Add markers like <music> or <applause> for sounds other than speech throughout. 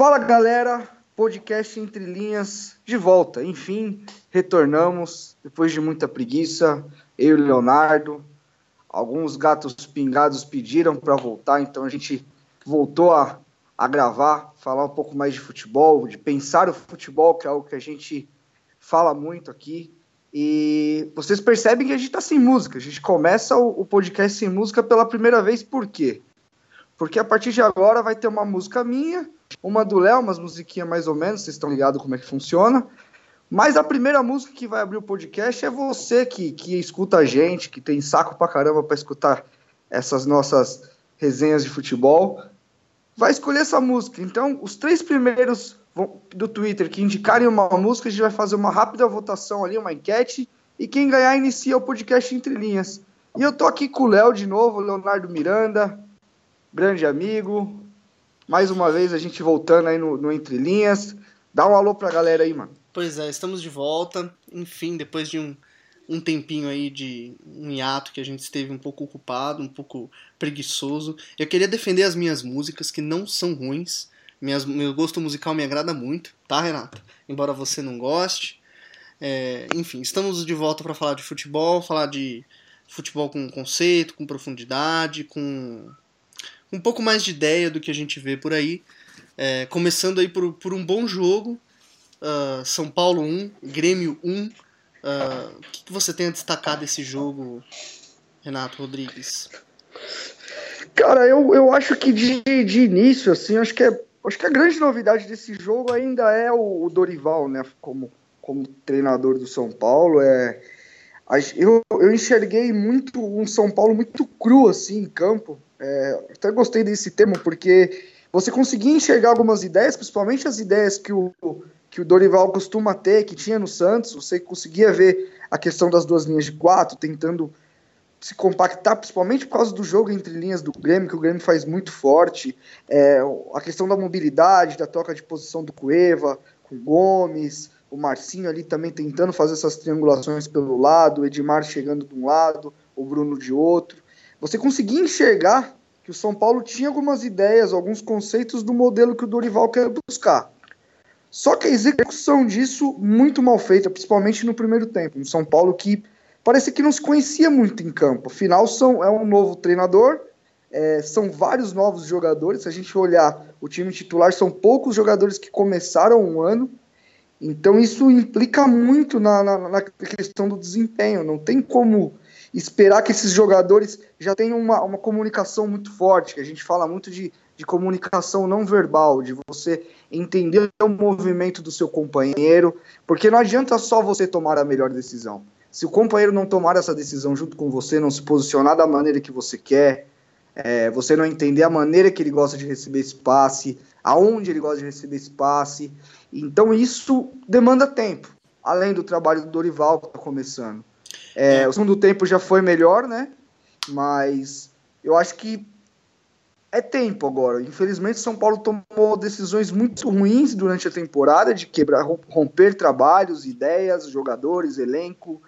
Fala galera, podcast Entre Linhas de volta. Enfim, retornamos depois de muita preguiça. Eu e o Leonardo. Alguns gatos pingados pediram para voltar, então a gente voltou a, a gravar, falar um pouco mais de futebol, de pensar o futebol, que é algo que a gente fala muito aqui. E vocês percebem que a gente está sem música. A gente começa o, o podcast sem música pela primeira vez, por quê? Porque a partir de agora vai ter uma música minha, uma do Léo, umas musiquinhas mais ou menos, vocês estão ligados como é que funciona. Mas a primeira música que vai abrir o podcast é você que, que escuta a gente, que tem saco pra caramba para escutar essas nossas resenhas de futebol. Vai escolher essa música. Então, os três primeiros do Twitter que indicarem uma música, a gente vai fazer uma rápida votação ali, uma enquete, e quem ganhar inicia o podcast Entre Linhas. E eu tô aqui com o Léo de novo, Leonardo Miranda, grande amigo. Mais uma vez a gente voltando aí no, no Entre Linhas. Dá um alô pra galera aí, mano. Pois é, estamos de volta. Enfim, depois de um, um tempinho aí de um hiato que a gente esteve um pouco ocupado, um pouco preguiçoso. Eu queria defender as minhas músicas, que não são ruins. Minhas, meu gosto musical me agrada muito, tá, Renata? Embora você não goste. É, enfim, estamos de volta para falar de futebol, falar de futebol com conceito, com profundidade, com um pouco mais de ideia do que a gente vê por aí. É, começando aí por, por um bom jogo, uh, São Paulo 1, Grêmio 1. Uh, o que, que você tem a destacar desse jogo, Renato Rodrigues? Cara, eu, eu acho que de, de início, assim, acho que é Acho que a grande novidade desse jogo ainda é o, o Dorival, né? Como, como treinador do São Paulo. É, eu, eu enxerguei muito um São Paulo muito cru assim em campo. É, até gostei desse tema porque você conseguia enxergar algumas ideias, principalmente as ideias que o, que o Dorival costuma ter, que tinha no Santos. Você conseguia ver a questão das duas linhas de quatro, tentando se compactar, principalmente por causa do jogo entre linhas do Grêmio, que o Grêmio faz muito forte, é, a questão da mobilidade, da troca de posição do Cueva, com o Gomes, o Marcinho ali também tentando fazer essas triangulações pelo lado, o Edmar chegando de um lado, o Bruno de outro. Você conseguia enxergar que o São Paulo tinha algumas ideias, alguns conceitos do modelo que o Dorival quer buscar. Só que a execução disso muito mal feita, principalmente no primeiro tempo. Um São Paulo que parecia que não se conhecia muito em campo. Afinal, são, é um novo treinador, é, são vários novos jogadores. Se a gente olhar o time titular, são poucos jogadores que começaram um ano. Então isso implica muito na, na, na, questão do desempenho. Não tem como esperar que esses jogadores já tenham uma, uma comunicação muito forte, que a gente fala muito de, de comunicação não verbal, de você entender o movimento do seu companheiro, porque não adianta só você tomar a melhor decisão. Se o companheiro não tomar essa decisão junto com você, não se posicionar da maneira que você quer, é, você não entender a maneira que ele gosta de receber esse passe, aonde ele gosta de receber esse passe, então isso demanda tempo, além do trabalho do Dorival que está começando. É, o segundo tempo já foi melhor, né? Mas eu acho que é tempo agora. Infelizmente, São Paulo tomou decisões muito ruins durante a temporada de quebrar, romper trabalhos, ideias, jogadores, elenco.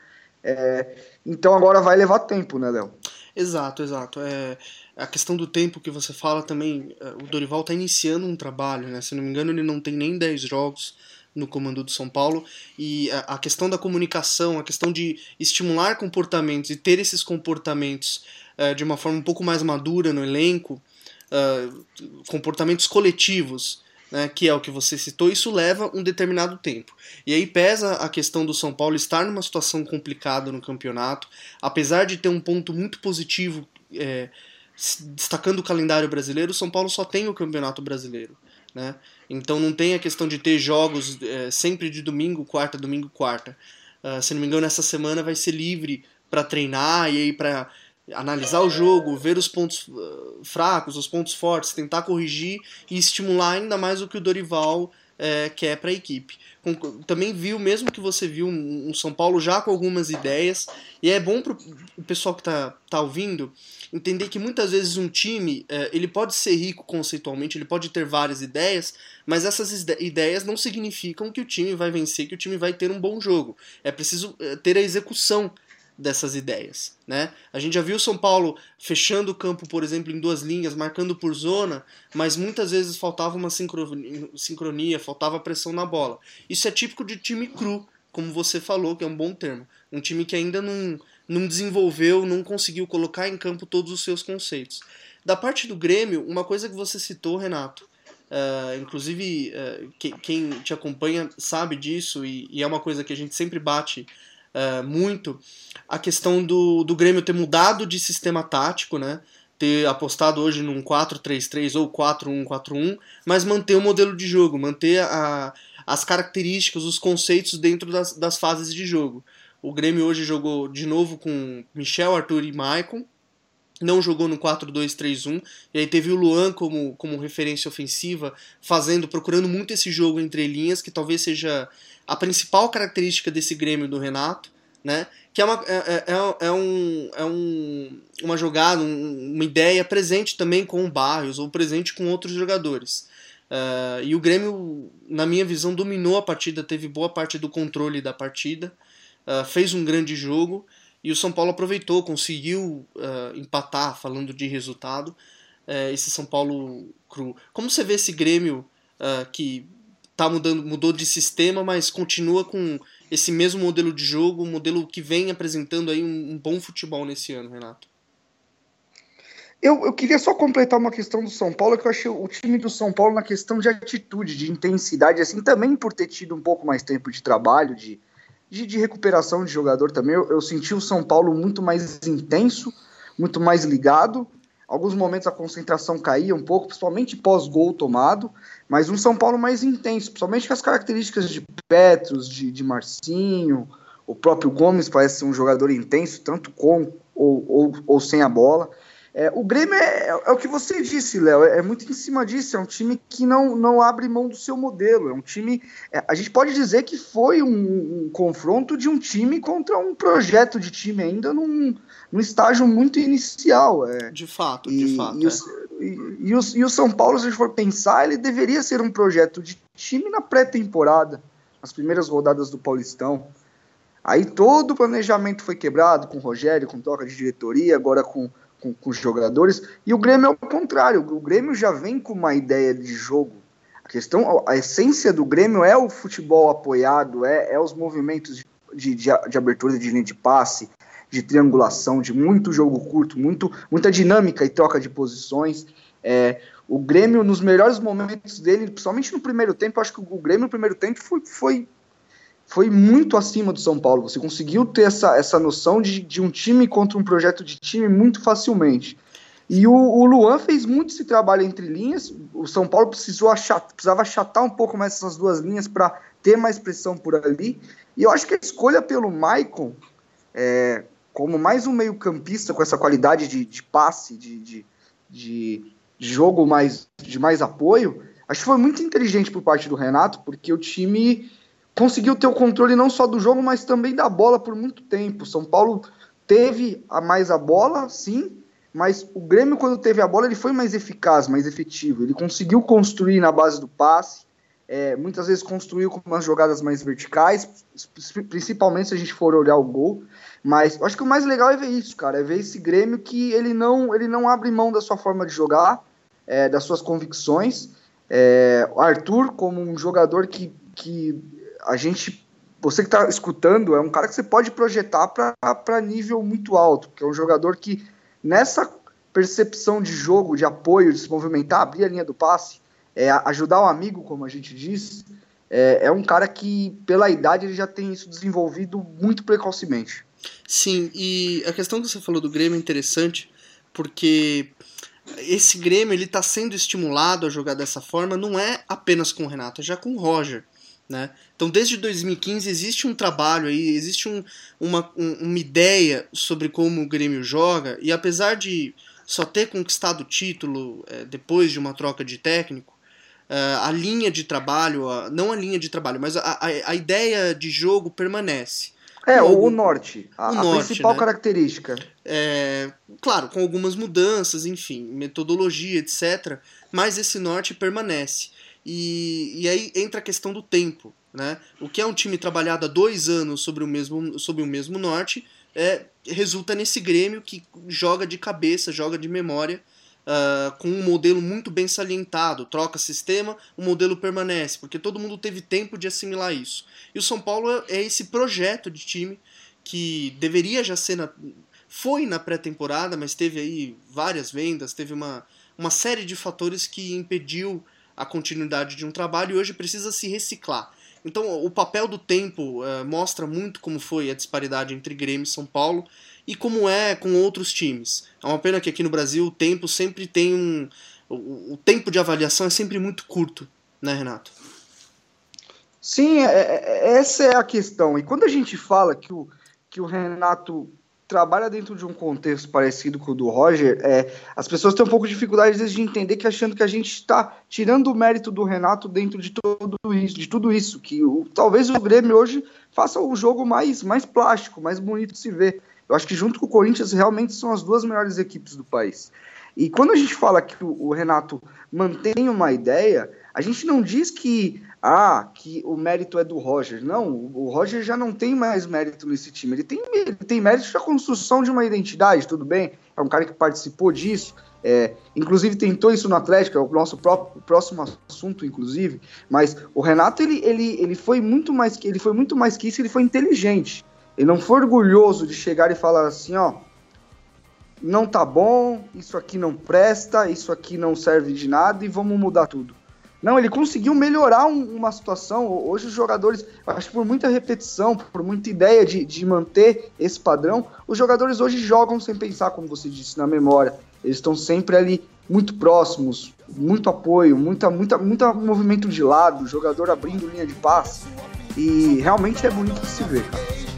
É, então agora vai levar tempo, né, Léo? Exato, exato. É, a questão do tempo que você fala também, é, o Dorival está iniciando um trabalho, né? Se não me engano, ele não tem nem 10 jogos no comando do São Paulo e a, questão da comunicação, a questão de estimular comportamentos e ter esses comportamentos é, de uma forma um pouco mais madura no elenco, uh, comportamentos coletivos, né, que é o que você citou, isso leva um determinado tempo. E aí pesa a questão do São Paulo estar numa situação complicada no campeonato, apesar de ter um ponto muito positivo, é, destacando o calendário brasileiro, o São Paulo só tem o campeonato brasileiro. Né? Então não tem a questão de ter jogos é, sempre de domingo, quarta, domingo, quarta. Uh, se não me engano, essa semana vai ser livre para treinar e aí para analisar o jogo, ver os pontos uh, fracos, os pontos fortes, tentar corrigir e estimular ainda mais o que o Dorival é, quer para a equipe. Com, também viu, mesmo que você viu um, um, São Paulo já com algumas ideias, e é bom para o pessoal que está tá ouvindo entender que muitas vezes um time é, ele pode ser rico conceitualmente, ele pode ter várias ideias, mas essas ideias não significam que o time vai vencer, que o time vai ter um bom jogo. É preciso é, ter a execução dessas ideias. Né? A gente já viu São Paulo fechando o campo, por exemplo, em duas linhas, marcando por zona, mas muitas vezes faltava uma sincronia, sincronia faltava pressão na bola. Isso é típico de time cru, como você falou, que é um bom termo. Um time que ainda não, não desenvolveu, não conseguiu colocar em campo todos os seus conceitos. Da parte do Grêmio, uma coisa que você citou, Renato, uh, inclusive uh, que, quem te acompanha sabe disso e, e, é uma coisa que a gente sempre bate uh, muito, a questão do, do Grêmio ter mudado de sistema tático, né? ter apostado hoje num 4-3-3 ou 4-1-4-1, mas manter o modelo de jogo, manter a, as características, os conceitos dentro das, das fases de jogo. O Grêmio hoje jogou de novo com Michel, Arthur e Maicon, não jogou no 4-2-3-1, e aí teve o Luan como, como referência ofensiva, fazendo, procurando muito esse jogo entre linhas, que talvez seja a principal característica desse Grêmio do Renato, né? Que é uma, é, é, é, é um, é um, uma jogada, um, uma ideia presente também com o Barrios, ou presente com outros jogadores. Uh, e o Grêmio, na minha visão, dominou a partida, teve boa parte do controle da partida, uh, fez um grande jogo, e o São Paulo aproveitou, conseguiu uh, empatar, falando de resultado, uh, esse São Paulo cru. Como você vê esse Grêmio uh, que tá mudando, mudou de sistema, mas continua com esse mesmo modelo de jogo, um modelo que vem apresentando aí um, um bom futebol nesse ano, Renato? Eu, eu, queria só completar uma questão do São Paulo, que eu achei o time do São Paulo na questão de atitude, de intensidade, assim, também por ter tido um pouco mais tempo de trabalho, de, de, de recuperação de jogador também. Eu, eu, senti o São Paulo muito mais intenso, muito mais ligado. Alguns momentos a concentração caía um pouco, principalmente pós-gol tomado, mas um São Paulo mais intenso, principalmente com as características de Petros, de, de Marcinho, o próprio Gomes parece ser um jogador intenso, tanto com ou, ou, ou sem a bola. É, o Grêmio é, é, é, o que você disse, Léo, é, é, muito em cima disso. É um time que não, não abre mão do seu modelo. É um time. É, a gente pode dizer que foi um, um, confronto de um time contra um projeto de time ainda num, num estágio muito inicial. É. de fato, e, de fato. E, os, e, e, o, e o São Paulo, se a gente for pensar, ele deveria ser um projeto de time na pré-temporada, nas primeiras rodadas do Paulistão. Aí todo o planejamento foi quebrado com o Rogério, com troca de diretoria, agora com com, com os jogadores, e o Grêmio é o contrário, o Grêmio já vem com uma ideia de jogo. A questão, a essência do Grêmio é o futebol apoiado, é, é os movimentos de, de, de abertura de linha de passe, de triangulação, de muito jogo curto, muito, muita dinâmica e troca de posições. É, o Grêmio, nos melhores momentos dele, principalmente no primeiro tempo, acho que o Grêmio no primeiro tempo foi, foi foi muito acima do São Paulo. Você conseguiu ter essa, essa noção de, de um time contra um projeto de time muito facilmente. E o, o Luan fez muito esse trabalho entre linhas. O São Paulo precisou precisava achatar um pouco mais essas duas linhas para ter mais pressão por ali. E eu acho que a escolha pelo Maicon, é, como mais um meio-campista com essa qualidade de, de passe, de, de, de, jogo mais, de mais apoio, acho que foi muito inteligente por parte do Renato, porque o time conseguiu ter o controle não só do jogo, mas também da bola por muito tempo. São Paulo teve a mais a bola, sim, mas o Grêmio, quando teve a bola, ele foi mais eficaz, mais efetivo. Ele conseguiu construir na base do passe, é, muitas vezes construiu com umas jogadas mais verticais, principalmente se a gente for olhar o gol. Mas eu acho que o mais legal é ver isso, cara, é ver esse Grêmio que ele não, ele não abre mão da sua forma de jogar, é, das suas convicções. É, Arthur, como um jogador que, que a gente, você que está escutando, é um cara que você pode projetar para nível muito alto, porque é um jogador que, nessa percepção de jogo, de apoio, de se movimentar, abrir a linha do passe, é, ajudar o amigo, como a gente diz, é, é um cara que, pela idade, ele já tem isso desenvolvido muito precocemente. Sim, e a questão que você falou do Grêmio é interessante, porque esse Grêmio ele está sendo estimulado a jogar dessa forma não é apenas com o Renato, é já com o Roger. Né? Então, desde 2015 existe um trabalho aí, existe um, uma, um, uma ideia sobre como o Grêmio joga, e apesar de só ter conquistado o título é, depois de uma troca de técnico, é, a linha de trabalho, a, não a linha de trabalho, mas a, a, a ideia de jogo permanece. É, o, o norte, a, o norte, principal né? característica. É, claro, com algumas mudanças, enfim, metodologia, etc. Mas esse norte permanece. E, e aí entra a questão do tempo. Né? O que é um time trabalhado há dois anos sobre o mesmo, sobre o mesmo norte é, resulta nesse Grêmio que joga de cabeça, joga de memória, uh, com um modelo muito bem salientado. Troca sistema, o modelo permanece, porque todo mundo teve tempo de assimilar isso. E o São Paulo é, esse projeto de time que deveria já ser na, foi na pré-temporada, mas teve aí várias vendas, teve uma, uma série de fatores que impediu a continuidade de um trabalho e hoje precisa se reciclar. Então, o papel do tempo uh, mostra muito como foi a disparidade entre Grêmio e São Paulo e como é com outros times. É uma pena que aqui no Brasil o tempo sempre tem um. O, o tempo de avaliação é sempre muito curto, né, Renato? Sim, é, é, essa é a questão. E quando a gente fala que o, que o Renato trabalha dentro de um contexto parecido com o do Roger, é, as pessoas têm um pouco de dificuldade às vezes, de entender que achando que a gente está tirando o mérito do Renato dentro de tudo isso, de tudo isso, que o, talvez o Grêmio hoje faça o jogo mais, mais plástico, mais bonito de se ver. Eu acho que junto com o Corinthians realmente são as duas melhores equipes do país. E quando a gente fala que o, o Renato mantém uma ideia, a gente não diz que ah, que o mérito é do Roger. Não, o Roger já não tem mais mérito nesse time. Ele tem, ele tem mérito da construção de uma identidade, tudo bem. É um cara que participou disso. É, inclusive tentou isso no Atlético, é o nosso próprio, próximo assunto, inclusive. Mas o Renato ele, ele, ele foi muito mais que ele foi muito mais que isso. Ele foi inteligente. Ele não foi orgulhoso de chegar e falar assim, ó, não tá bom, isso aqui não presta, isso aqui não serve de nada e vamos mudar tudo. Não, ele conseguiu melhorar um, uma situação. Hoje os jogadores, acho que por muita repetição, por muita ideia de, de manter esse padrão, os jogadores hoje jogam sem pensar, como você disse, na memória. Eles estão sempre ali muito próximos, muito apoio, muita, muita, muito movimento de lado, jogador abrindo linha de passe. E realmente é bonito de se ver, cara.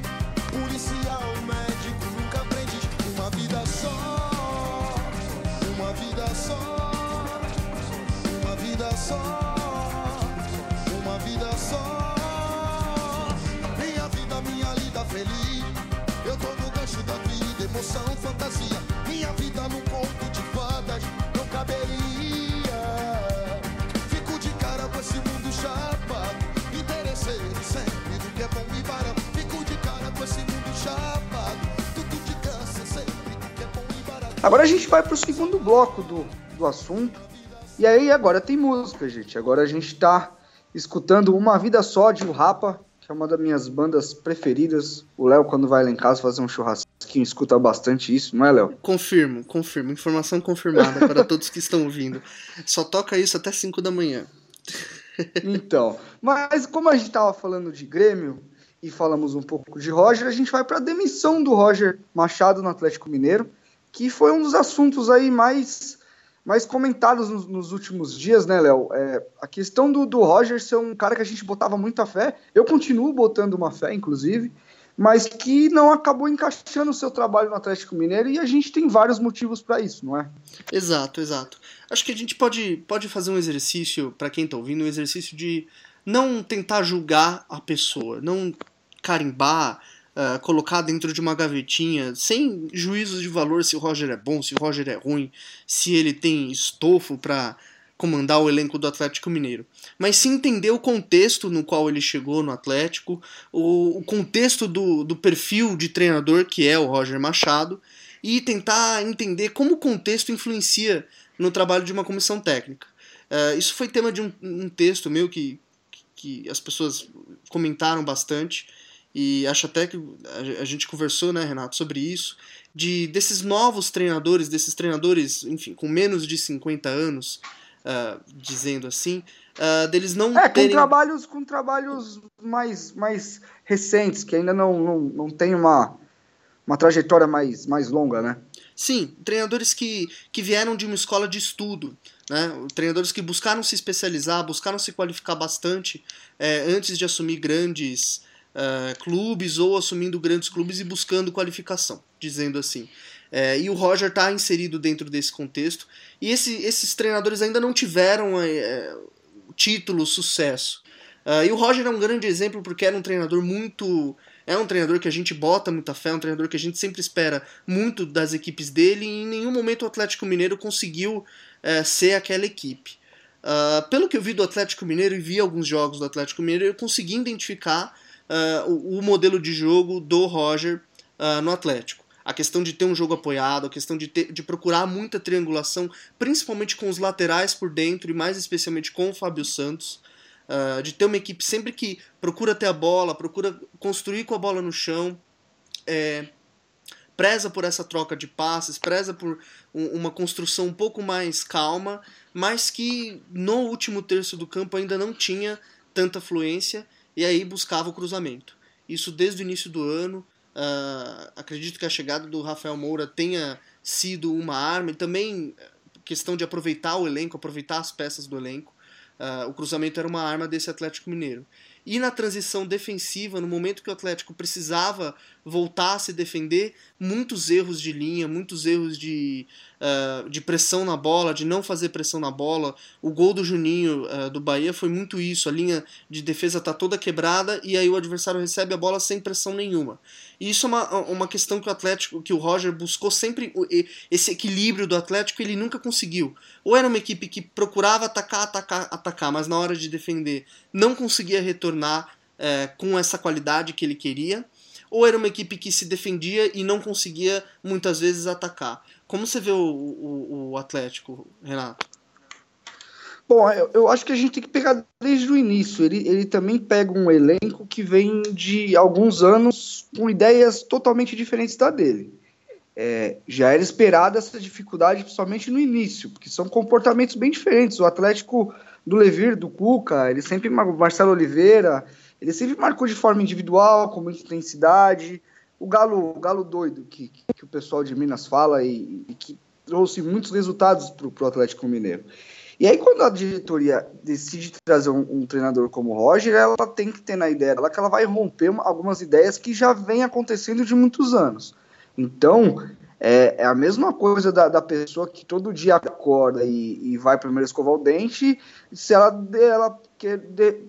Agora a gente vai para o segundo bloco do, do assunto. E aí agora tem música, gente. Agora a gente está escutando Uma Vida Só de O Rapa, que é uma das minhas bandas preferidas. O Léo, quando vai lá em casa fazer um churrasquinho, escuta bastante isso, não é, Léo? Confirmo, confirmo. Informação confirmada para <laughs> todos que estão ouvindo. Só toca isso até 5 da manhã. <laughs> então, mas como a gente estava falando de Grêmio e falamos um pouco de Roger, a gente vai para a demissão do Roger Machado no Atlético Mineiro que foi um dos assuntos aí mais, mais comentados nos, nos últimos dias, né, Léo? É, a questão do, do Roger ser um cara que a gente botava muita fé, eu continuo botando uma fé, inclusive, mas que não acabou encaixando o seu trabalho no Atlético Mineiro e a gente tem vários motivos para isso, não é? Exato, exato. Acho que a gente pode, pode fazer um exercício, para quem está ouvindo, um exercício de não tentar julgar a pessoa, não carimbar uh, colocar dentro de uma gavetinha, sem juízos de valor se o Roger é bom, se o Roger é ruim, se ele tem estofo para comandar o elenco do Atlético Mineiro. Mas se entender o contexto no qual ele chegou no Atlético, o, o contexto do, do perfil de treinador que é o Roger Machado, e tentar entender como o contexto influencia no trabalho de uma comissão técnica. Uh, isso foi tema de um, um texto meu que, que as pessoas comentaram bastante e acho até que a gente conversou, né, Renato, sobre isso, de desses novos treinadores, desses treinadores, enfim, com menos de 50 anos, uh, dizendo assim, uh, deles não é, terem... com trabalhos, com trabalhos mais, mais recentes, que ainda não, não, não tem uma, uma trajetória mais, mais longa, né? Sim, treinadores que, que vieram de uma escola de estudo, né? treinadores que buscaram se especializar, buscaram se qualificar bastante é, antes de assumir grandes uh, clubes ou assumindo grandes clubes e buscando qualificação, dizendo assim. É, e o Roger está inserido dentro desse contexto. E esse, esses treinadores ainda não tiveram é, título, sucesso. Uh, e o Roger é um grande exemplo porque era um treinador muito. É um treinador que a gente bota muita fé, é um treinador que a gente sempre espera muito das equipes dele, e em nenhum momento o Atlético Mineiro conseguiu é, ser aquela equipe. Uh, pelo que eu vi do Atlético Mineiro e vi alguns jogos do Atlético Mineiro, eu consegui identificar uh, o, o, modelo de jogo do Roger uh, no Atlético. A questão de ter um jogo apoiado, a questão de, ter, de procurar muita triangulação, principalmente com os laterais por dentro e mais especialmente com o Fábio Santos. Uh, de ter uma equipe sempre que procura ter a bola, procura construir com a bola no chão, é, preza por essa troca de passes, preza por um, uma construção um pouco mais calma, mas que no último terço do campo ainda não tinha tanta fluência e aí buscava o cruzamento. Isso desde o início do ano. Uh, acredito que a chegada do Rafael Moura tenha sido uma arma e também questão de aproveitar o elenco, aproveitar as peças do elenco. Uh, o cruzamento era uma arma desse Atlético Mineiro. E na transição defensiva, no momento que o Atlético precisava voltar a se defender, muitos erros de linha, muitos erros de, uh, de pressão na bola, de não fazer pressão na bola. O gol do Juninho uh, do Bahia foi muito isso. A linha de defesa está toda quebrada e aí o adversário recebe a bola sem pressão nenhuma. E isso é uma, uma questão que o Atlético, que o Roger buscou sempre esse equilíbrio do Atlético, ele nunca conseguiu. Ou era uma equipe que procurava atacar, atacar, atacar, mas na hora de defender não conseguia retornar é, com essa qualidade que ele queria, ou era uma equipe que se defendia e não conseguia muitas vezes atacar. Como você vê o, o, o Atlético, Renato? Bom, eu, eu, acho que a gente tem que pegar desde o início. Ele, ele também pega um elenco que vem de alguns anos com ideias totalmente diferentes da dele. É, já era esperada essa dificuldade, principalmente no início, porque são comportamentos bem diferentes. O Atlético do Levir, do Cuca, ele sempre, Marcelo Oliveira, ele sempre marcou de forma individual, com muita intensidade. O Galo, o Galo doido, que, que o pessoal de Minas fala e, e que trouxe muitos resultados para o Atlético Mineiro. E aí, quando a diretoria decide trazer um, um, treinador como o Roger, ela tem que ter na ideia dela que ela vai romper uma, algumas ideias que já vem acontecendo de muitos anos. Então, é, é a mesma coisa da, da, pessoa que todo dia acorda e, e vai primeiro escovar o dente, se ela, ela quer de,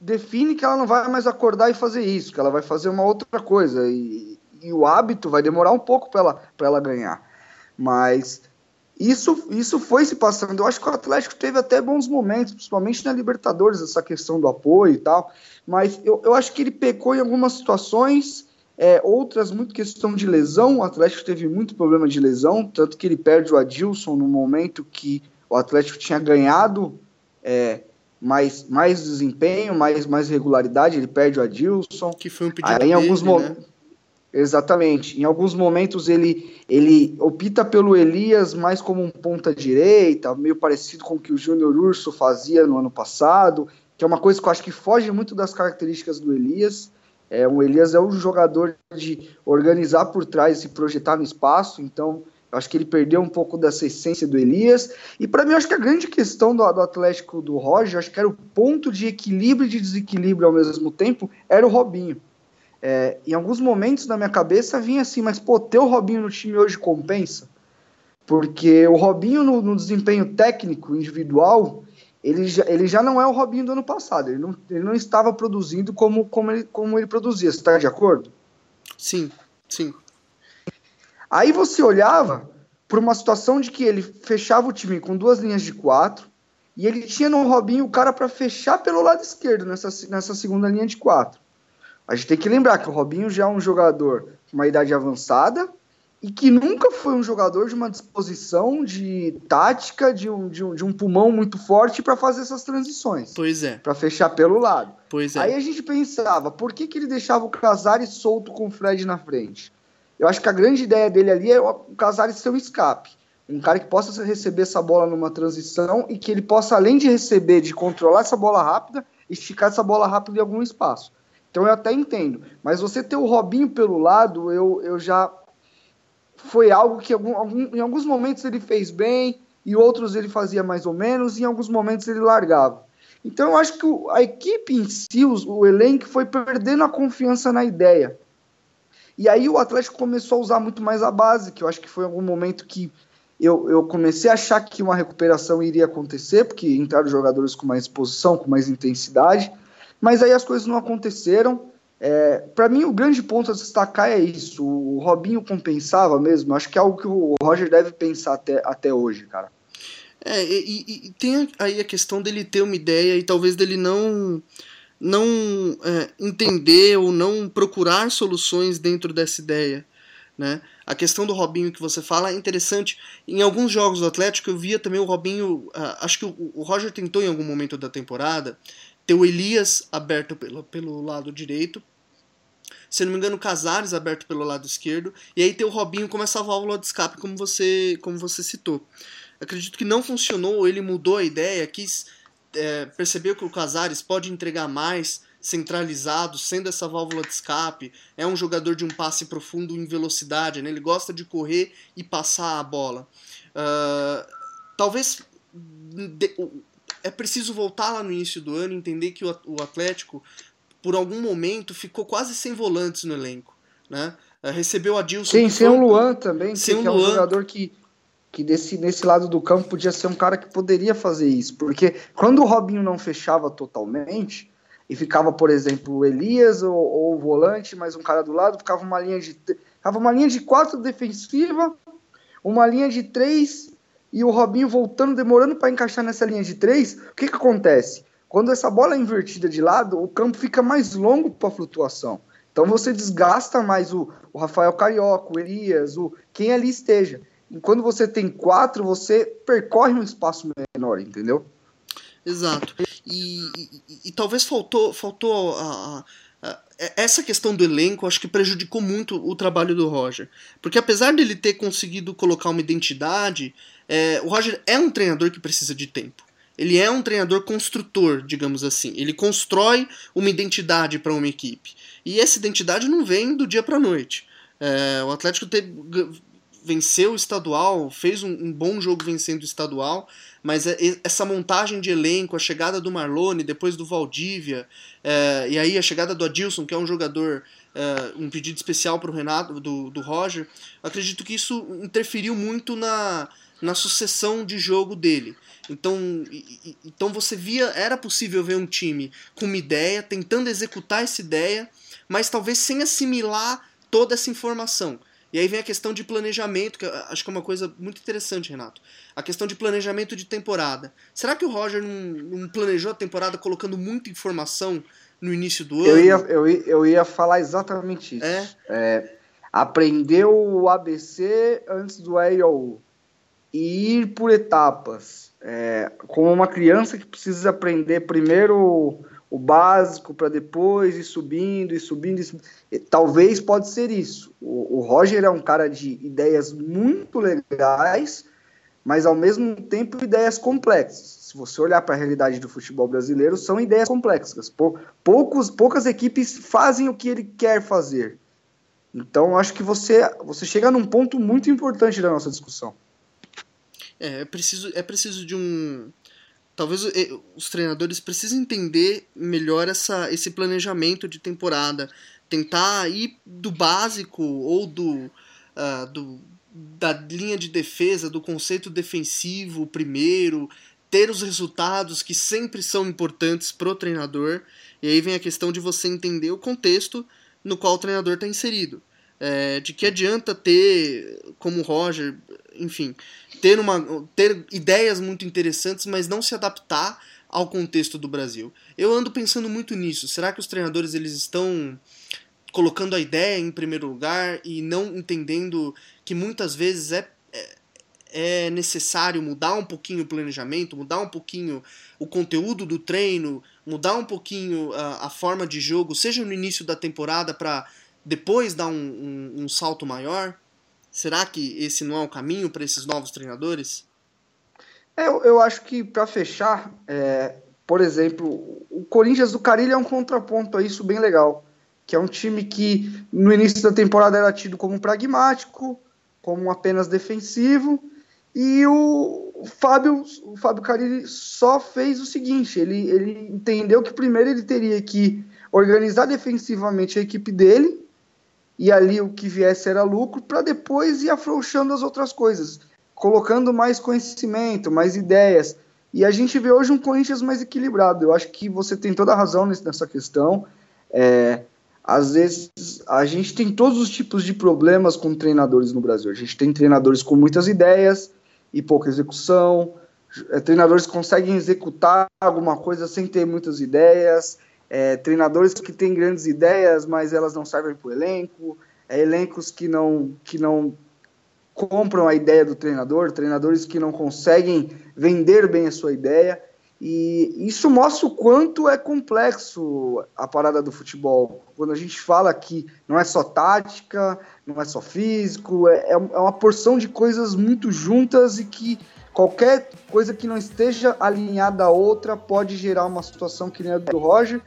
define que ela não vai mais acordar e fazer isso, que ela vai fazer uma outra coisa. E, e o hábito vai demorar um pouco para ela, ela ganhar. Mas isso, isso foi se passando. Eu acho que o Atlético teve até bons momentos, principalmente na Libertadores, essa questão do apoio e tal. Mas eu, eu acho que ele pecou em algumas situações, é, outras muito questão de lesão. O Atlético teve muito problema de lesão, tanto que ele perde o Adilson no momento que o Atlético tinha ganhado é, mais, mais desempenho, mais, mais regularidade. Ele perde o Adilson. Que foi um pedido Aí, em alguns dele, né? Exatamente. Em alguns momentos ele, ele opta pelo Elias mais como um ponta direita, meio parecido com o que o Júnior Urso fazia no ano passado, que é uma coisa que eu acho que foge muito das características do Elias. É, o Elias é um jogador de organizar por trás e projetar no espaço, então eu acho que ele perdeu um pouco dessa essência do Elias. E para mim, eu acho que a grande questão do, do Atlético do Roger, acho que era o ponto de equilíbrio e de desequilíbrio ao mesmo tempo, era o Robinho. É, em alguns momentos na minha cabeça vinha assim, mas pô, ter o Robinho no time hoje compensa? Porque o Robinho no, no desempenho técnico, individual, ele já, ele já não é o Robinho do ano passado. Ele não, ele não estava produzindo como, como, ele, como ele produzia. Você está de acordo? Sim, sim. Aí você olhava para uma situação de que ele fechava o time com duas linhas de quatro e ele tinha no Robinho o cara para fechar pelo lado esquerdo nessa, nessa segunda linha de quatro. A gente tem que lembrar que o Robinho já é um jogador com uma idade avançada e que nunca foi um jogador de uma disposição de tática, de um, de um, de um pulmão muito forte para fazer essas transições. Pois é. Para fechar pelo lado. Pois é. Aí a gente pensava, por que, que ele deixava o Casares solto com o Fred na frente? Eu acho que a grande ideia dele ali é o Casares ser um escape. Um cara que possa receber essa bola numa transição e que ele possa, além de receber, de controlar essa bola rápida, esticar essa bola rápida em algum espaço. Então eu até entendo. Mas você ter o Robinho pelo lado, eu, eu já. Foi algo que algum, algum, em alguns momentos ele fez bem, e outros ele fazia mais ou menos, e em alguns momentos ele largava. Então eu acho que a equipe em si, o, o elenco, foi perdendo a confiança na ideia. E aí o Atlético começou a usar muito mais a base, que eu acho que foi algum momento que eu, eu comecei a achar que uma recuperação iria acontecer, porque entraram jogadores com mais exposição, com mais intensidade. Mas aí as coisas não aconteceram. É, para mim, o grande ponto a destacar é isso. O Robinho compensava mesmo. Acho que é algo que o Roger deve pensar até, até hoje, cara. É, e, e, tem aí a questão dele ter uma ideia e talvez dele não não é, entender ou não procurar soluções dentro dessa ideia. Né? A questão do Robinho que você fala é interessante. Em alguns jogos do Atlético eu via também o Robinho. Uh, acho que o, o, Roger tentou em algum momento da temporada ter o Elias aberto pelo, pelo lado direito. Se não me engano, o Casares aberto pelo lado esquerdo. E aí ter o Robinho como essa válvula de escape, como você, como você citou. Acredito que não funcionou, ele mudou a ideia, quis é, percebeu que o Casares pode entregar mais centralizado, sendo essa válvula de escape, é um jogador de um passe profundo em velocidade, né? ele gosta de correr e passar a bola. Uh, talvez de, é preciso voltar lá no início do ano e entender que o, Atlético, por algum momento, ficou quase sem volantes no elenco. Né? Uh, recebeu a Dilson. Sim, sem o Luan também, sem que, que é um jogador que que desse, nesse lado do campo podia ser um cara que poderia fazer isso, porque quando o Robinho não fechava totalmente e ficava, por exemplo, o Elias ou, ou o volante, mais um cara do lado, ficava uma linha de ficava uma linha de quatro defensiva, uma linha de três e o Robinho voltando, demorando para encaixar nessa linha de três. O que que acontece? Quando essa bola é invertida de lado, o campo fica mais longo para flutuação. Então você desgasta mais o, o Rafael Carioca, o Elias, o quem ali esteja. E quando você tem quatro, você percorre um espaço menor, entendeu? Exato. E, e, e talvez faltou, faltou a, a, a, essa questão do elenco, acho que prejudicou muito o trabalho do Roger. Porque apesar dele ter conseguido colocar uma identidade, é, o Roger é um treinador que precisa de tempo. Ele é um treinador construtor, digamos assim. Ele constrói uma identidade para uma equipe. E essa identidade não vem do dia para a noite. É, o Atlético teve, venceu o estadual, fez um, um, bom jogo vencendo o estadual, mas é, essa montagem de elenco, a chegada do Marlone, depois do Valdívia, é, e aí a chegada do Adilson, que é um jogador, é, um pedido especial para o Renato, do, do Roger, acredito que isso interferiu muito na, na sucessão de jogo dele. Então, então você via, era possível ver um time com uma ideia, tentando executar essa ideia, mas talvez sem assimilar toda essa informação. E aí vem a questão de planejamento, que acho que é uma coisa muito interessante, Renato. A questão de planejamento de temporada. Será que o Roger não, não planejou a temporada colocando muita informação no início do eu ano? Ia, eu, ia, eu ia falar exatamente isso. É? É, aprendeu o ABC antes do EIOU. E ir por etapas. É, como uma criança que precisa aprender primeiro o básico para depois ir subindo e subindo, subindo. Talvez pode ser isso. O, o, Roger é um cara de ideias muito legais, mas ao mesmo tempo ideias complexas. Se você olhar para a realidade do futebol brasileiro, são ideias complexas. Poucos, poucas equipes fazem o que ele quer fazer. Então, acho que você, você chega num ponto muito importante da nossa discussão. É, é preciso, é preciso de um, talvez eh, os treinadores precisem entender melhor essa, esse planejamento de temporada, tentar ir do básico ou do, uh, do da linha de defesa, do conceito defensivo primeiro, ter os resultados que sempre são importantes pro treinador. E aí vem a questão de você entender o contexto no qual o treinador está inserido. É, de que adianta ter, como Roger, enfim, ter, uma, ter ideias muito interessantes, mas não se adaptar ao contexto do Brasil. Eu ando pensando muito nisso. Será que os treinadores eles estão colocando a ideia em primeiro lugar e não entendendo que muitas vezes é, é, é necessário mudar um pouquinho o planejamento, mudar um pouquinho o conteúdo do treino, mudar um pouquinho a, a forma de jogo, seja no início da temporada para depois dar um, um, um salto maior? Será que esse não é o caminho para esses novos treinadores? É, eu, eu acho que, para fechar, é, por exemplo, o Corinthians do Carilho é um contraponto a isso bem legal. Que é um time que no início da temporada era tido como pragmático, como apenas defensivo, e o, Fábio, o Fábio Carilli só fez o seguinte: ele, ele entendeu que primeiro ele teria que organizar defensivamente a equipe dele e ali o que viesse era lucro, para depois ir afrouxando as outras coisas, colocando mais conhecimento, mais ideias. E a gente vê hoje um Corinthians mais equilibrado. Eu acho que você tem toda a razão nessa questão. É, às vezes a gente tem todos os tipos de problemas com treinadores no Brasil. A gente tem treinadores com muitas ideias e pouca execução, é, treinadores conseguem executar alguma coisa sem ter muitas ideias, é, treinadores que têm grandes ideias, mas elas não servem para o elenco, é, elencos que não, que não compram a ideia do treinador, treinadores que não conseguem vender bem a sua ideia. E isso mostra o quanto é complexo a parada do futebol. Quando a gente fala que não é só tática, não é só físico, é, é uma porção de coisas muito juntas e que qualquer coisa que não esteja alinhada a outra pode gerar uma situação que nem a do Roger.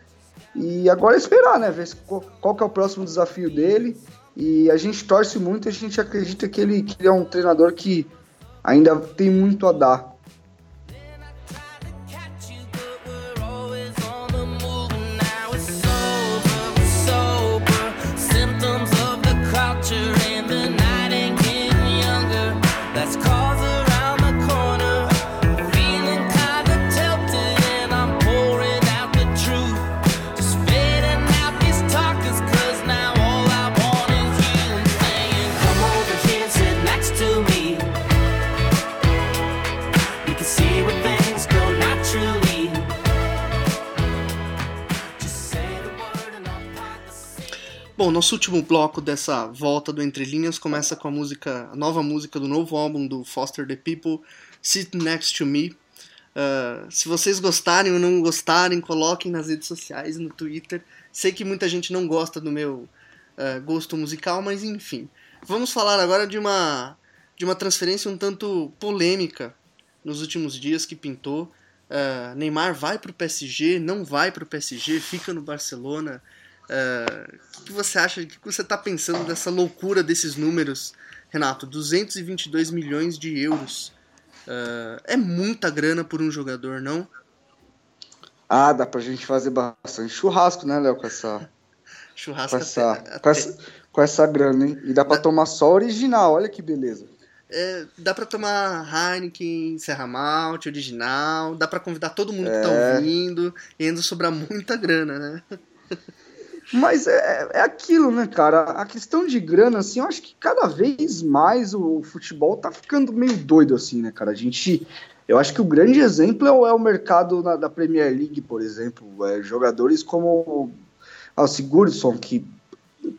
E agora é esperar, né? Ver qual que é o próximo desafio dele. E a gente torce muito, a gente acredita que ele, que ele é um treinador que ainda tem muito a dar. Bom, nosso último bloco dessa volta do Entre Linhas começa com a música, a nova música do novo álbum do Foster the People, Sit Next to Me. Uh, se vocês gostarem ou não gostarem, coloquem nas redes sociais, no Twitter. Sei que muita gente não gosta do meu uh, gosto musical, mas enfim. Vamos falar agora de uma, de uma transferência um tanto polêmica nos últimos dias que pintou. Uh, Neymar vai para o PSG, não vai para o PSG, fica no Barcelona. Uh, o que você acha, o que você está pensando dessa loucura desses números, Renato? 222 milhões de euros. Uh, é muita grana por um jogador, não? Ah, dá pra gente fazer bastante churrasco, né, Léo, com essa. <laughs> churrasco com essa, até, com, essa, com essa grana, hein? E dá pra dá... tomar só original, olha que beleza. É, dá pra tomar Heineken, Serra Malte, original, dá pra convidar todo mundo é... que tá é. ouvindo e ainda sobrar muita grana, né? <laughs> Mas é, é aquilo, né, cara? A questão de grana, assim, eu acho que cada vez mais o futebol tá ficando meio doido, assim, né, cara? A gente. Eu acho que o grande exemplo é o, é o mercado na, da Premier League, por exemplo. É, jogadores como o Sigurdsson, que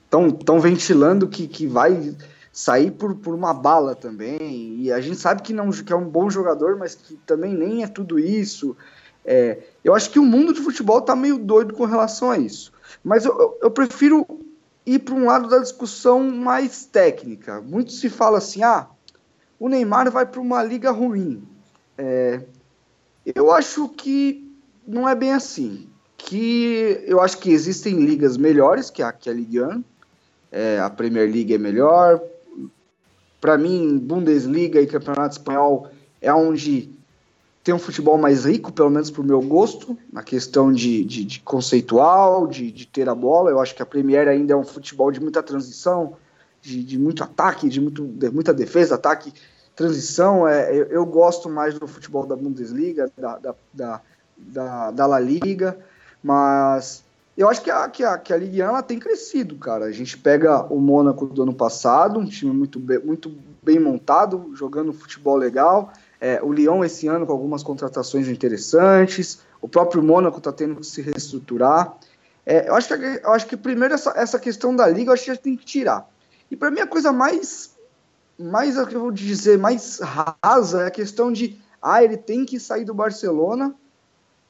estão ventilando que, que vai sair por, por uma bala também. E a gente sabe que, não, que é um bom jogador, mas que também nem é tudo isso. É, eu acho que o mundo de futebol tá meio doido com relação a isso. Mas eu, eu prefiro ir para um lado da discussão mais técnica. Muito se fala assim: ah, o Neymar vai para uma liga ruim. É, eu acho que não é bem assim. Que eu acho que existem ligas melhores que a, que a Ligue 1. É, a Premier League é melhor. Para mim, Bundesliga e Campeonato Espanhol é onde tem um futebol mais rico, pelo menos para o meu gosto, na questão de, de, de conceitual, de, de, ter a bola. Eu acho que a Premier ainda é um futebol de muita transição, de, muito ataque, de, muito, muita defesa, ataque, transição. É, eu, eu, gosto mais do futebol da Bundesliga, da, da, da, da, da La Liga, mas eu acho que a, que a, que a Ligue 1 ela tem crescido, cara. A gente pega o Mônaco do ano passado, um time muito, muito bem montado, jogando futebol legal é, o Lyon esse ano com algumas contratações interessantes. O próprio Mônaco está tendo que se reestruturar. É, eu, acho que, eu acho que primeiro essa, essa questão da liga eu acho que já tem que tirar. E para mim a coisa mais, mais eu vou dizer, mais rasa é a questão de ah, ele tem que sair do Barcelona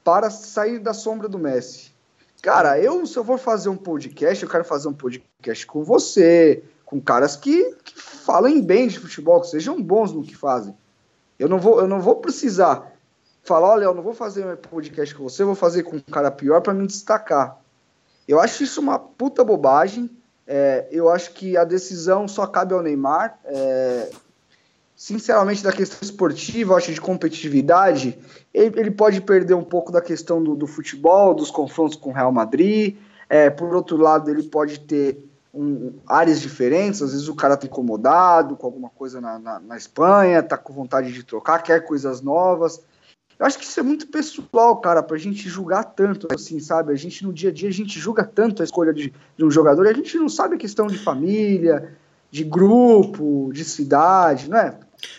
para sair da sombra do Messi. Cara, eu, se eu for fazer um podcast, eu quero fazer um podcast com você, com caras que, que falem bem de futebol, que sejam bons no que fazem. Eu não vou, eu não vou precisar falar, olha, eu não vou fazer um podcast com você, eu vou fazer com um cara pior para me destacar. Eu acho isso uma puta bobagem. É, eu acho que a decisão só cabe ao Neymar. É, sinceramente, da questão esportiva, acho de competitividade, ele, ele, pode perder um pouco da questão do, do futebol, dos confrontos com o Real Madrid. É, por outro lado, ele pode ter um, áreas diferentes, às vezes o cara tá incomodado com alguma coisa na, na, na, Espanha, tá com vontade de trocar, quer coisas novas. Eu acho que isso é muito pessoal, cara, pra gente julgar tanto, assim, sabe? A gente no dia a dia, a gente julga tanto a escolha de, de um jogador, a gente não sabe a questão de família, de grupo, de cidade, não é?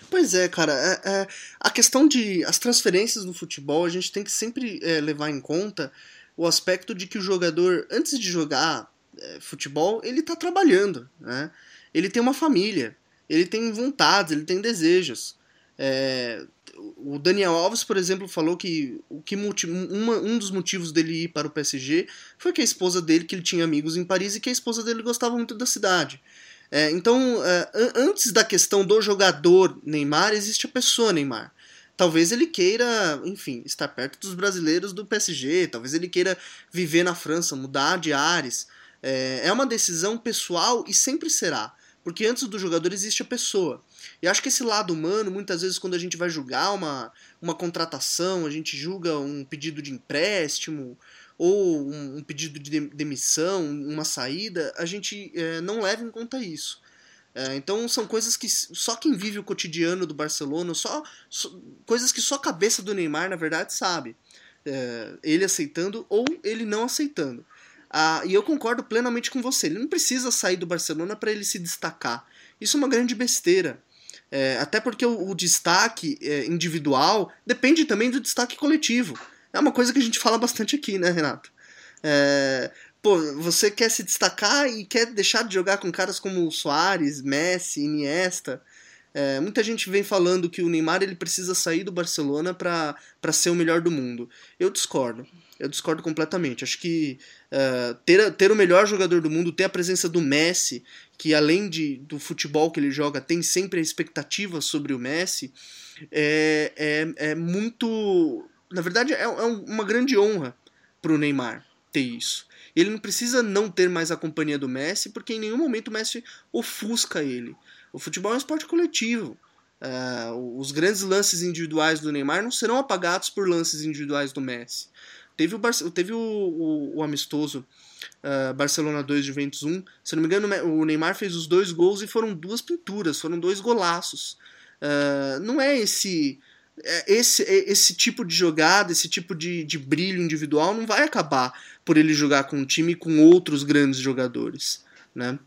Pois é, cara. É, é, a questão de as transferências no futebol, a gente tem que sempre é, levar em conta o aspecto de que o jogador, antes de jogar futebol, ele está trabalhando, né? Ele tem uma família, ele tem vontades, ele tem desejos. É, o Daniel Alves, por exemplo, falou que, o que uma, um dos motivos dele ir para o PSG foi que a esposa dele, que ele tinha amigos em Paris e que a esposa dele gostava muito da cidade. É, então, é, antes da questão do jogador Neymar, existe a pessoa Neymar. Talvez ele queira, enfim, estar perto dos brasileiros do PSG, talvez ele queira viver na França, mudar de ares. É, é uma decisão pessoal e sempre será, porque antes do jogador existe a pessoa. E acho que esse lado humano, muitas vezes, quando a gente vai julgar uma, uma contratação, a gente julga um pedido de empréstimo ou um, um pedido de demissão, uma saída, a gente é, não leva em conta isso. É, então são coisas que só quem vive o cotidiano do Barcelona, só, coisas que só a cabeça do Neymar, na verdade, sabe. É, ele aceitando ou ele não aceitando. Ah, e eu concordo plenamente com você. Ele não precisa sair do Barcelona para ele se destacar. Isso é uma grande besteira. É, até porque o, o destaque é, individual depende também do destaque coletivo. É uma coisa que a gente fala bastante aqui, né, Renato? É, pô, você quer se destacar e quer deixar de jogar com caras como Soares, Messi, Iniesta. É, muita gente vem falando que o Neymar ele precisa sair do Barcelona para ser o melhor do mundo. Eu discordo. Eu discordo completamente. Acho que uh, ter, ter o melhor jogador do mundo, ter a presença do Messi, que além de, do futebol que ele joga, tem sempre a expectativa sobre o Messi, é, é, é muito. Na verdade, é, é uma grande honra para o Neymar ter isso. Ele não precisa não ter mais a companhia do Messi, porque em nenhum momento o Messi ofusca ele. O futebol é um esporte coletivo. Uh, os grandes lances individuais do Neymar não serão apagados por lances individuais do Messi. Teve o, Bar teve o, o, o amistoso uh, Barcelona 2, Juventus 1. Se não me engano, o Neymar fez os dois gols e foram duas pinturas, foram dois golaços. Uh, não é esse é, esse, é, esse tipo de jogada, esse tipo de, de brilho individual não vai acabar por ele jogar com um time com outros grandes jogadores, né?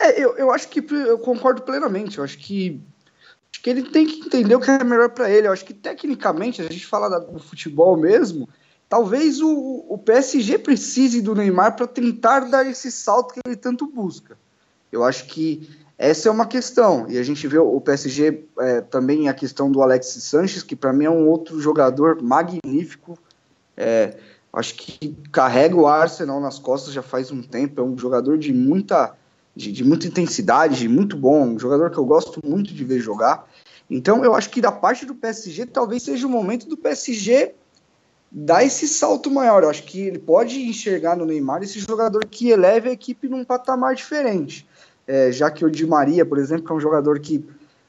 É, eu, eu acho que eu concordo plenamente. Eu acho que, acho que ele tem que entender o que é melhor para ele. Eu acho que tecnicamente, a gente fala do futebol mesmo, talvez o, o PSG precise do Neymar para tentar dar esse salto que ele tanto busca. Eu acho que essa é uma questão. E a gente vê o PSG é, também a questão do Alexis Sanches, que para mim é um outro jogador magnífico. É, acho que carrega o Arsenal nas costas já faz um tempo. É um jogador de muita, de, de muita intensidade, de muito bom. Um jogador que eu gosto muito de ver jogar. Então eu acho que da parte do PSG talvez seja o momento do PSG dar esse salto maior. Eu acho que ele pode enxergar no Neymar esse jogador que eleve a equipe num patamar diferente é, já que o Di Maria, por exemplo, é um jogador que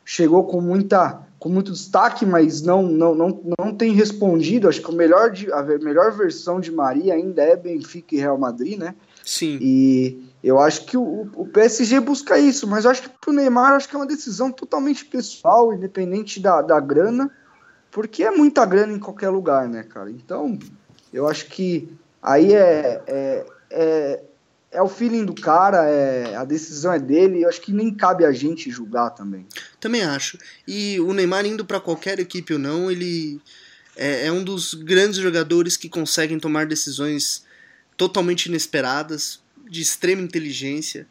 chegou com muita com muito destaque, mas não, não, não, não tem respondido. Acho que o melhor de, a melhor versão de Maria ainda é Benfica e Real Madrid, né? Sim. E eu acho que o, o PSG busca isso, mas eu acho que pro Neymar acho que é uma decisão totalmente pessoal, independente da, da grana, porque é muita grana em qualquer lugar, né, cara? Então, eu acho que aí é, é, é é o feeling do cara, é, a decisão é dele, eu acho que nem cabe a gente julgar também. Também acho. E o Neymar indo para qualquer equipe ou não, ele é, é, um dos grandes jogadores que conseguem tomar decisões totalmente inesperadas, de extrema inteligência,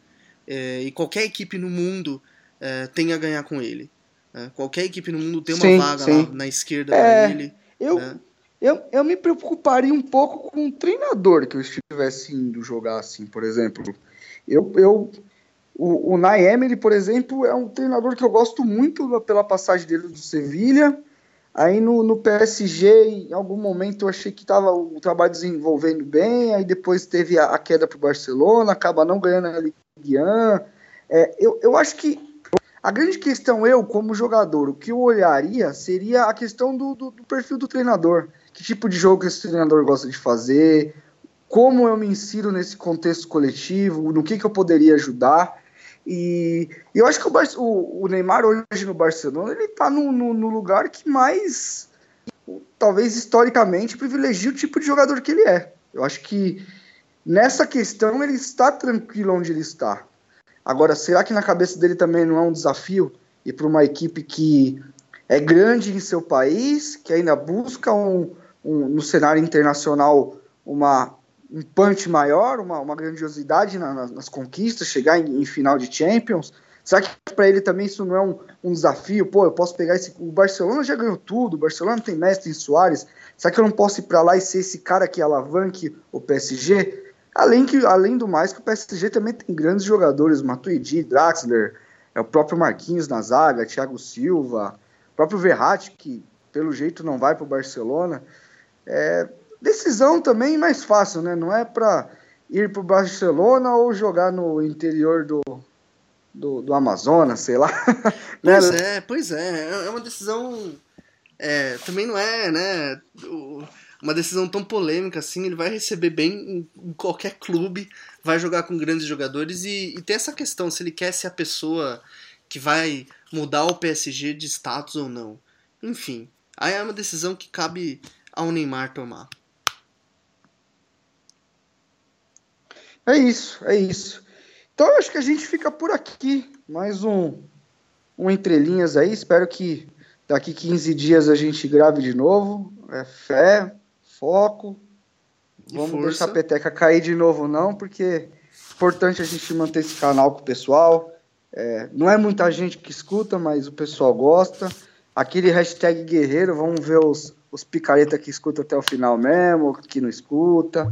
é, e qualquer equipe no mundo é, tem a ganhar com ele. Né? Qualquer equipe no mundo tem uma sim, vaga sim. lá na esquerda é, para ele. Eu, né? Eu, eu me preocuparia um pouco com o treinador que eu estivesse indo jogar assim, por exemplo. Eu, eu, o, o Naem, por exemplo, é um treinador que eu gosto muito pela passagem dele do Sevilha. Aí no, no PSG, em algum momento, eu achei que estava o trabalho desenvolvendo bem. Aí depois teve a, a queda para o Barcelona, acaba não ganhando a Ligue 1. É, eu, eu acho que a grande questão, eu, como jogador, o que eu olharia seria a questão do, do, do perfil do treinador que tipo de jogo esse treinador gosta de fazer, como eu me insiro nesse contexto coletivo, no que, que eu poderia ajudar. E, e eu acho que o, o, o, Neymar hoje no Barcelona ele está no, no, no, lugar que mais, talvez historicamente, privilegia o tipo de jogador que ele é. Eu acho que nessa questão ele está tranquilo onde ele está. Agora, será que na cabeça dele também não é um desafio ir para uma equipe que é grande em seu país, que ainda busca um, um, no cenário internacional uma, um punch maior, uma, uma grandiosidade na, nas, nas, conquistas, chegar em, em, final de Champions? Será que para ele também isso não é um, um, desafio? Pô, eu posso pegar esse. O Barcelona já ganhou tudo, o Barcelona tem mestre em Soares. Será que eu não posso ir para lá e ser esse cara que alavanque o PSG? Além, que, além do mais, que o PSG também tem grandes jogadores, Matuidi, Draxler, é o próprio Marquinhos na zaga, Thiago Silva, o próprio Verratti, que pelo jeito não vai para o Barcelona. É, decisão também mais fácil, né? Não é para ir para o Barcelona ou jogar no interior do, do, do Amazonas, sei lá. <laughs> Pois né? é, pois é. É uma decisão. É, também não é, né? Uma decisão tão polêmica assim. Ele vai receber bem em qualquer clube, vai jogar com grandes jogadores e, e tem essa questão: se ele quer ser a pessoa que vai mudar o PSG de status ou não. Enfim, aí é uma decisão que cabe ao Neymar tomar. É isso, é isso. Então eu acho que a gente fica por aqui. Mais um, um entrelinhas aí. Espero que daqui 15 dias a gente grave de novo. É fé, foco. Vamos força. deixar a peteca cair de novo, não, porque é importante a gente manter esse canal com o pessoal. É, não é muita gente que escuta, mas o pessoal gosta. Aquele hashtag guerreiro, vamos ver os, os picareta que escuta até o final mesmo, que não escuta.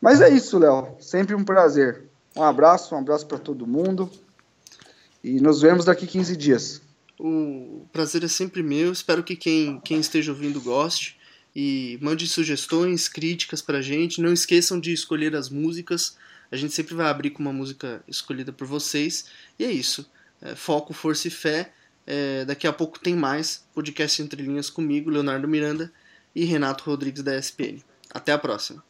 Mas é isso, Léo. Sempre um prazer. Um abraço, um abraço para todo mundo. E nos vemos daqui 15 dias. O prazer é sempre meu. Espero que quem, quem esteja ouvindo goste. E mande sugestões, críticas pra gente. Não esqueçam de escolher as músicas. A gente sempre vai abrir com uma música escolhida por vocês. E é isso. É, foco, força e fé. É, daqui a pouco tem mais podcast Entre Linhas comigo, Leonardo Miranda e Renato Rodrigues da SPN. Até a próxima.